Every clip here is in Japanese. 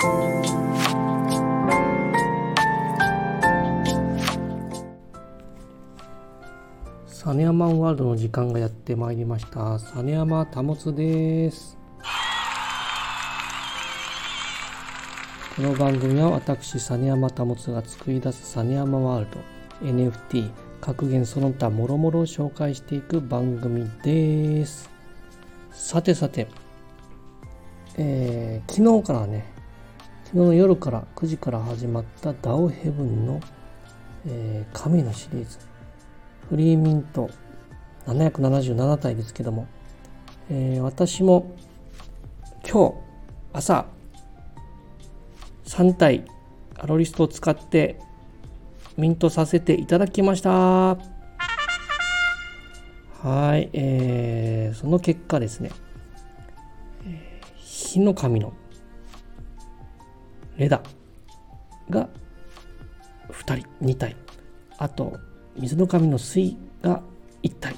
サネヤマンワールドの時間がやってまいりました。サネヤマタモツです。この番組は私、サネヤマタモツが作り出すサネヤマワールド、NFT、格言その他もろもろを紹介していく番組です。さてさて、えー昨日からね、昨日の夜から9時から始まった DAO ヘブンの、えー神のシリーズ。フリーミント。777体ですけども、えー私も今日朝3体アロリストを使ってミントさせていただきました。はい、えーその結果ですね、えー火の神のレダが2人2体。あと水の神の水が1体。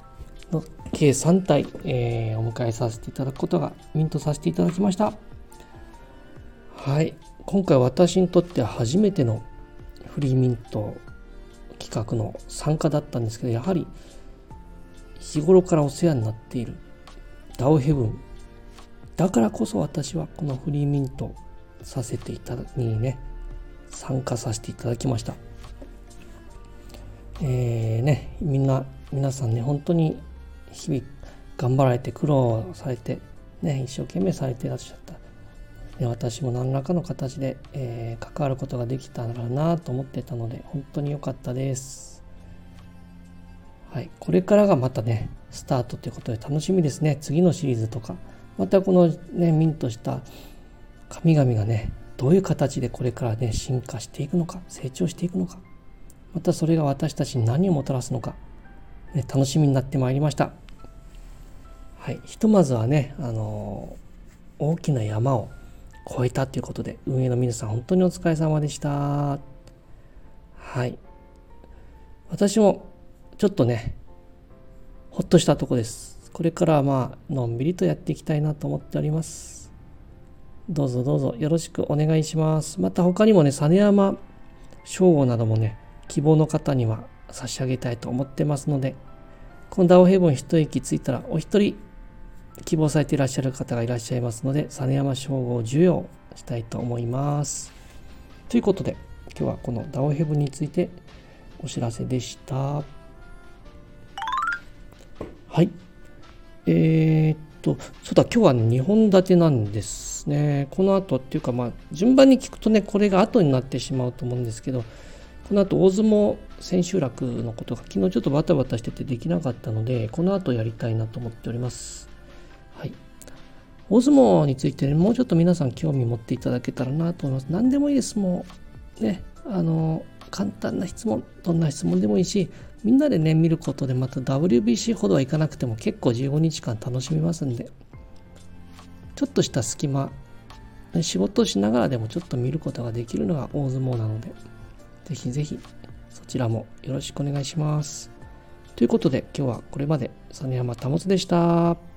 の計3体、えーお迎えさせていただくことがミントさせていただきました。はい。今回私にとって初めてのフリーミント企画の参加だったんですけどやはり日頃からお世話になっているダオヘブン。だからこそ私はこのフリーミントさせていただにね参加させていただきましたえーね、みんな、皆さんね、本当に日々頑張られて苦労されて、ね、一生懸命されていらっしゃった。で私も何らかの形で、えー関わることができたらなと思ってたので、本当に良かったです。はい、これからがまたね、スタートということで楽しみですね。次のシリーズとか、またこのね、ミントした神々がね、どういう形でこれからね、進化していくのか、成長していくのか。またそれが私たちに何をもたらすのか、ね、楽しみになってまいりました。はい、ひとまずはね、あのー大きな山を越えたということで、運営の皆さん本当にお疲れ様でした。はい。私もちょっとね、ほっとしたとこです。これからはまあ、のんびりとやっていきたいなと思っております。どうぞどうぞよろしくお願いします。また他にもね、実山称号などもね、希望の方には差し上げたいと思ってますので、このダオヘブン一息ついたらお一人希望されていらっしゃる方がいらっしゃいますので、実山称号を授与したいと思います。ということで、今日はこのダオヘブンについてお知らせでした。はい。えーっと、そうだ、今日はね、2本立てなんですね。この後っていうか、まあ、順番に聞くとね、これが後になってしまうと思うんですけど、この後大相撲千秋楽のことが昨日ちょっとバタバタしててできなかったので、この後やりたいなと思っております。はい。大相撲についてね、もうちょっと皆さん興味持っていただけたらなと思います。何でもいいです。もう、ね、あの、簡単な質問、どんな質問でもいいし、みんなでね、見ることでまた WBC ほどはいかなくても結構15日間楽しみますんで、ちょっとした隙間、仕事しながらでもちょっと見ることができるのが大相撲なので、ぜひぜひそちらもよろしくお願いします。ということで今日はこれまで実山保でした。